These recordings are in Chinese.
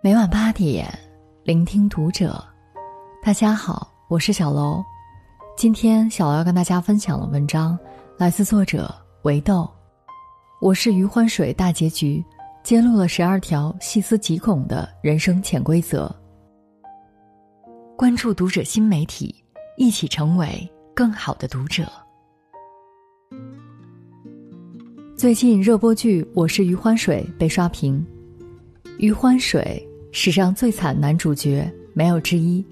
每晚八点，聆听读者。大家好，我是小楼。今天小楼要跟大家分享的文章来自作者维豆。我是余欢水，大结局揭露了十二条细思极恐的人生潜规则。关注读者新媒体，一起成为更好的读者。最近热播剧《我是余欢水》被刷屏，余欢水。史上最惨男主角没有之一，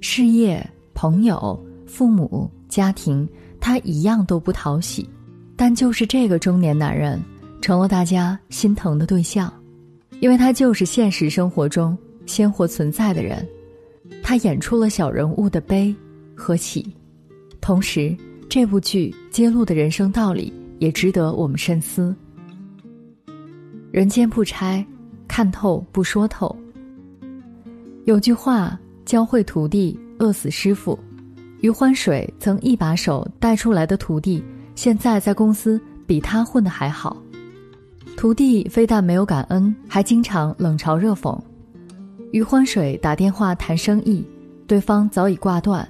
事业、朋友、父母、家庭，他一样都不讨喜。但就是这个中年男人，成了大家心疼的对象，因为他就是现实生活中鲜活存在的人。他演出了小人物的悲和喜，同时这部剧揭露的人生道理也值得我们深思。人间不拆，看透不说透。有句话，教会徒弟，饿死师傅。余欢水曾一把手带出来的徒弟，现在在公司比他混得还好。徒弟非但没有感恩，还经常冷嘲热讽。余欢水打电话谈生意，对方早已挂断。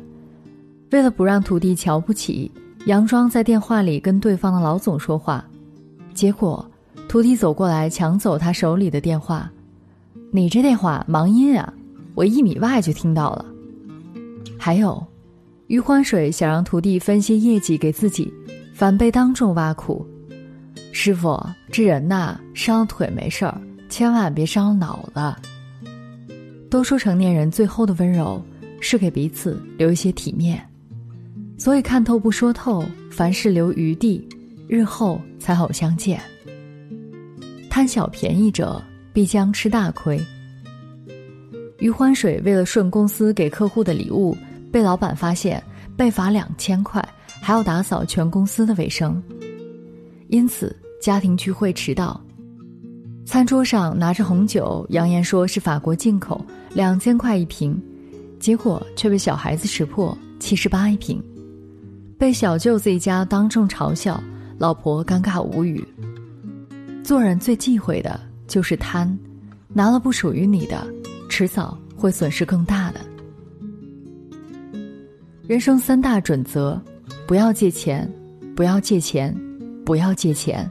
为了不让徒弟瞧不起，佯装在电话里跟对方的老总说话，结果徒弟走过来抢走他手里的电话：“你这电话忙音啊！”我一米外就听到了。还有，余欢水想让徒弟分析业绩给自己，反被当众挖苦。师傅，这人呐，伤了腿没事儿，千万别伤了脑子。都说成年人最后的温柔是给彼此留一些体面，所以看透不说透，凡事留余地，日后才好相见。贪小便宜者必将吃大亏。余欢水为了顺公司给客户的礼物，被老板发现，被罚两千块，还要打扫全公司的卫生。因此，家庭聚会迟到，餐桌上拿着红酒，扬言说是法国进口，两千块一瓶，结果却被小孩子识破，七十八一瓶，被小舅子一家当众嘲笑，老婆尴尬无语。做人最忌讳的就是贪，拿了不属于你的。迟早会损失更大的。人生三大准则：不要借钱，不要借钱，不要借钱。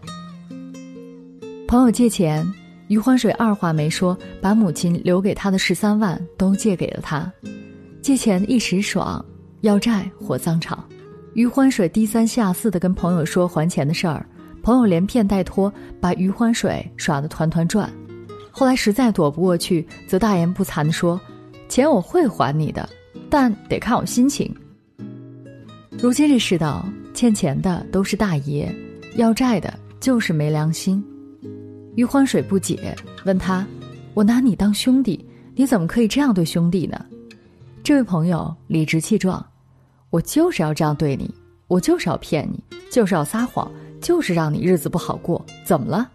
朋友借钱，余欢水二话没说，把母亲留给他的十三万都借给了他。借钱一时爽，要债火葬场。余欢水低三下四的跟朋友说还钱的事儿，朋友连骗带拖，把余欢水耍得团团转。后来实在躲不过去，则大言不惭地说：“钱我会还你的，但得看我心情。”如今这世道，欠钱的都是大爷，要债的就是没良心。余欢水不解，问他：“我拿你当兄弟，你怎么可以这样对兄弟呢？”这位朋友理直气壮：“我就是要这样对你，我就是要骗你，就是要撒谎，就是让你日子不好过。怎么了？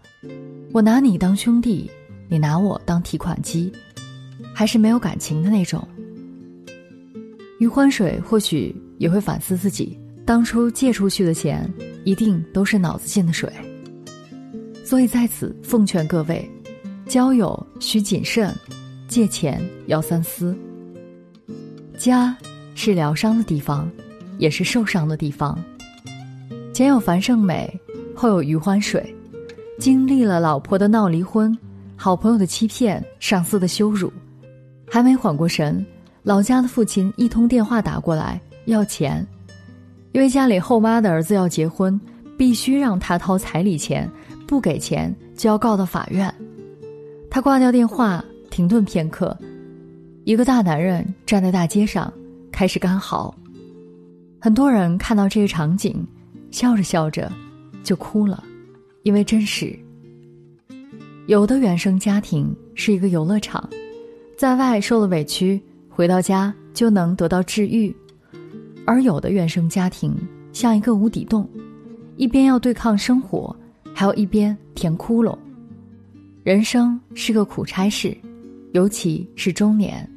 我拿你当兄弟。”你拿我当提款机，还是没有感情的那种。余欢水或许也会反思自己当初借出去的钱，一定都是脑子进的水。所以在此奉劝各位，交友需谨慎，借钱要三思。家是疗伤的地方，也是受伤的地方。前有樊胜美，后有余欢水，经历了老婆的闹离婚。好朋友的欺骗，上司的羞辱，还没缓过神，老家的父亲一通电话打过来要钱，因为家里后妈的儿子要结婚，必须让他掏彩礼钱，不给钱就要告到法院。他挂掉电话，停顿片刻，一个大男人站在大街上，开始干嚎。很多人看到这个场景，笑着笑着，就哭了，因为真实。有的原生家庭是一个游乐场，在外受了委屈，回到家就能得到治愈；而有的原生家庭像一个无底洞，一边要对抗生活，还要一边填窟窿。人生是个苦差事，尤其是中年。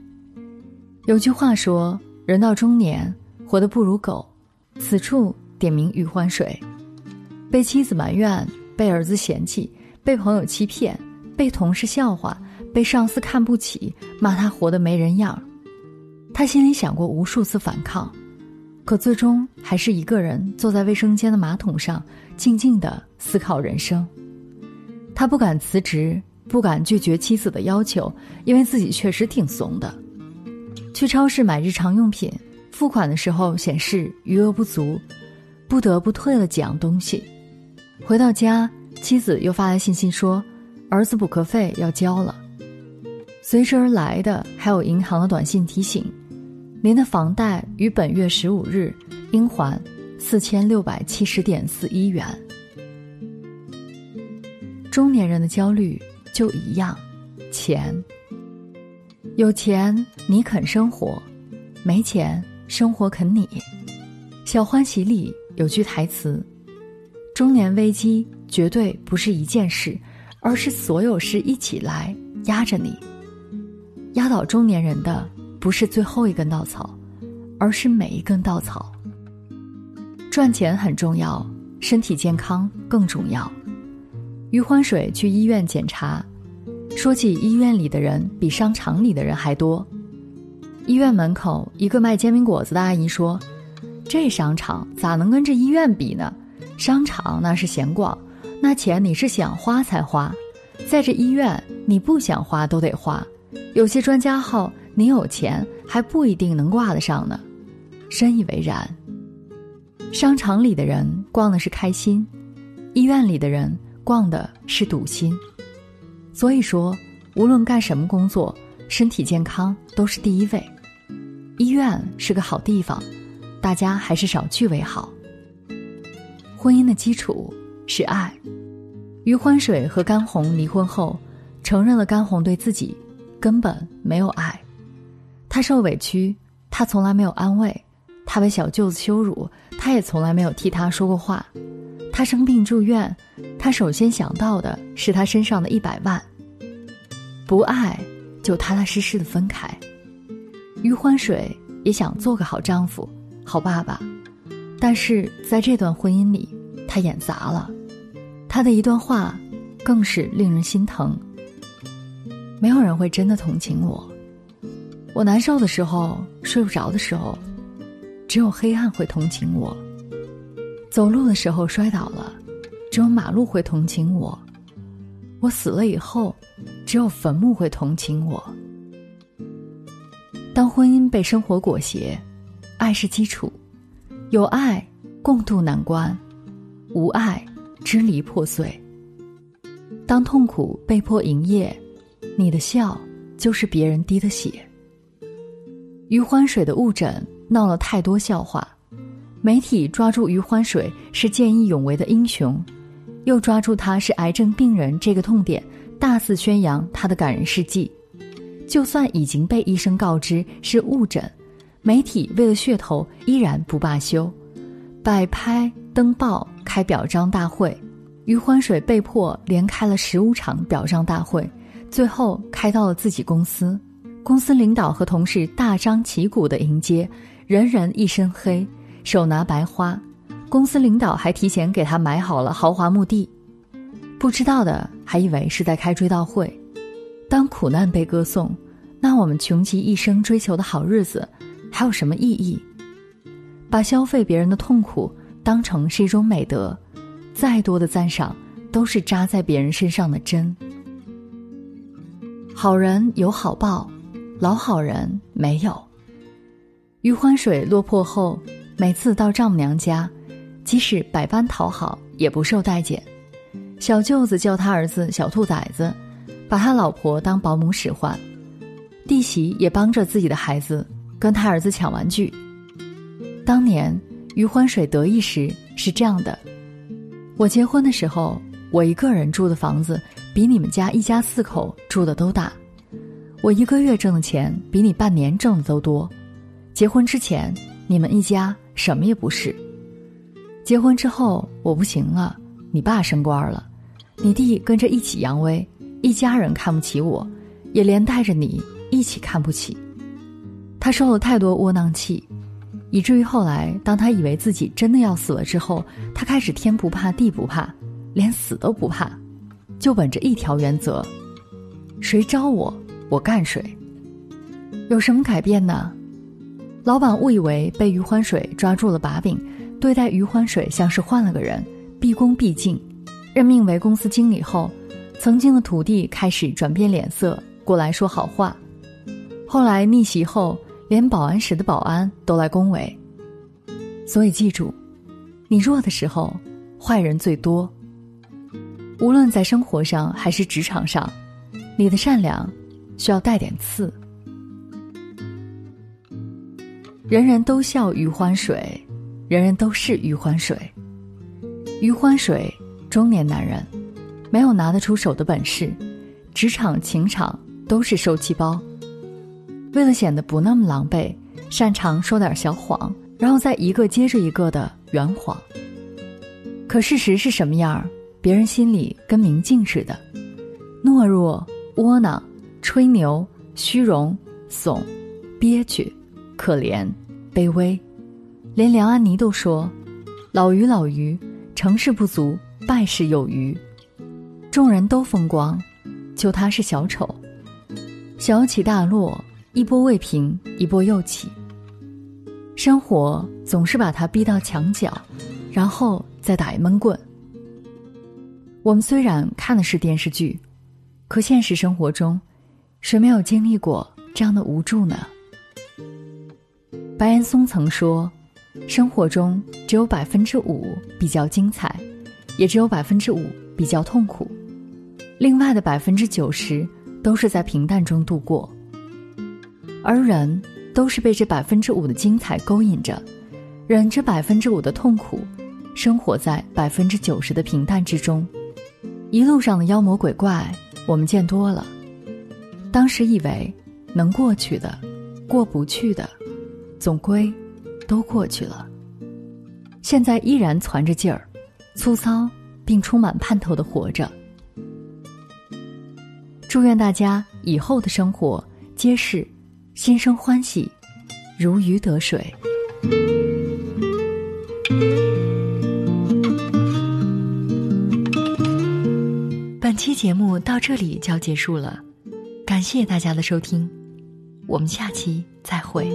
有句话说：“人到中年，活得不如狗。”此处点名余欢水，被妻子埋怨，被儿子嫌弃。被朋友欺骗，被同事笑话，被上司看不起，骂他活得没人样。他心里想过无数次反抗，可最终还是一个人坐在卫生间的马桶上，静静的思考人生。他不敢辞职，不敢拒绝妻子的要求，因为自己确实挺怂的。去超市买日常用品，付款的时候显示余额不足，不得不退了几样东西。回到家，妻子又发来信息说，儿子补课费要交了。随之而来的还有银行的短信提醒：您的房贷于本月十五日应还四千六百七十点四一元。中年人的焦虑就一样，钱。有钱你肯生活，没钱生活啃你。《小欢喜》里有句台词。中年危机绝对不是一件事，而是所有事一起来压着你。压倒中年人的不是最后一根稻草，而是每一根稻草。赚钱很重要，身体健康更重要。余欢水去医院检查，说起医院里的人比商场里的人还多。医院门口一个卖煎饼果子的阿姨说：“这商场咋能跟这医院比呢？”商场那是闲逛，那钱你是想花才花，在这医院你不想花都得花，有些专家号你有钱还不一定能挂得上呢，深以为然。商场里的人逛的是开心，医院里的人逛的是堵心，所以说无论干什么工作，身体健康都是第一位。医院是个好地方，大家还是少去为好。婚姻的基础是爱。余欢水和甘红离婚后，承认了甘红对自己根本没有爱。他受委屈，他从来没有安慰；他被小舅子羞辱，他也从来没有替他说过话。他生病住院，他首先想到的是他身上的一百万。不爱，就踏踏实实的分开。余欢水也想做个好丈夫、好爸爸，但是在这段婚姻里。他演砸了，他的一段话，更是令人心疼。没有人会真的同情我，我难受的时候，睡不着的时候，只有黑暗会同情我。走路的时候摔倒了，只有马路会同情我。我死了以后，只有坟墓会同情我。当婚姻被生活裹挟，爱是基础，有爱共度难关。无爱，支离破碎。当痛苦被迫营业，你的笑就是别人滴的血。余欢水的误诊闹了太多笑话，媒体抓住余欢水是见义勇为的英雄，又抓住他是癌症病人这个痛点，大肆宣扬他的感人事迹。就算已经被医生告知是误诊，媒体为了噱头依然不罢休，摆拍登报。开表彰大会，余欢水被迫连开了十五场表彰大会，最后开到了自己公司。公司领导和同事大张旗鼓的迎接，人人一身黑，手拿白花。公司领导还提前给他买好了豪华墓地，不知道的还以为是在开追悼会。当苦难被歌颂，那我们穷极一生追求的好日子，还有什么意义？把消费别人的痛苦。当成是一种美德，再多的赞赏都是扎在别人身上的针。好人有好报，老好人没有。余欢水落魄后，每次到丈母娘家，即使百般讨好，也不受待见。小舅子叫他儿子小兔崽子，把他老婆当保姆使唤。弟媳也帮着自己的孩子跟他儿子抢玩具。当年。余欢水得意时是这样的：我结婚的时候，我一个人住的房子比你们家一家四口住的都大，我一个月挣的钱比你半年挣的都多。结婚之前，你们一家什么也不是。结婚之后，我不行了，你爸升官了，你弟跟着一起扬威，一家人看不起我，也连带着你一起看不起。他受了太多窝囊气。以至于后来，当他以为自己真的要死了之后，他开始天不怕地不怕，连死都不怕，就本着一条原则：谁招我，我干谁。有什么改变呢？老板误以为被余欢水抓住了把柄，对待余欢水像是换了个人，毕恭毕敬。任命为公司经理后，曾经的徒弟开始转变脸色，过来说好话。后来逆袭后，连保安室的保安都来恭维。所以记住，你弱的时候，坏人最多。无论在生活上还是职场上，你的善良需要带点刺。人人都笑余欢水，人人都是余欢水。余欢水，中年男人，没有拿得出手的本事，职场、情场都是受气包。为了显得不那么狼狈，擅长说点小谎，然后再一个接着一个的圆谎。可事实是什么样儿？别人心里跟明镜似的，懦弱、窝囊、吹牛、虚荣、怂、憋屈。可怜，卑微，连梁安妮都说：“老于老于，成事不足，败事有余。”众人都风光，就他是小丑，小起大落，一波未平，一波又起。生活总是把他逼到墙角，然后再打一闷棍。我们虽然看的是电视剧，可现实生活中，谁没有经历过这样的无助呢？白岩松曾说：“生活中只有百分之五比较精彩，也只有百分之五比较痛苦，另外的百分之九十都是在平淡中度过。而人都是被这百分之五的精彩勾引着，忍着百分之五的痛苦，生活在百分之九十的平淡之中。一路上的妖魔鬼怪，我们见多了，当时以为能过去的，过不去的。”总归，都过去了。现在依然攒着劲儿，粗糙并充满盼头的活着。祝愿大家以后的生活皆是心生欢喜，如鱼得水。本期节目到这里就要结束了，感谢大家的收听，我们下期再会。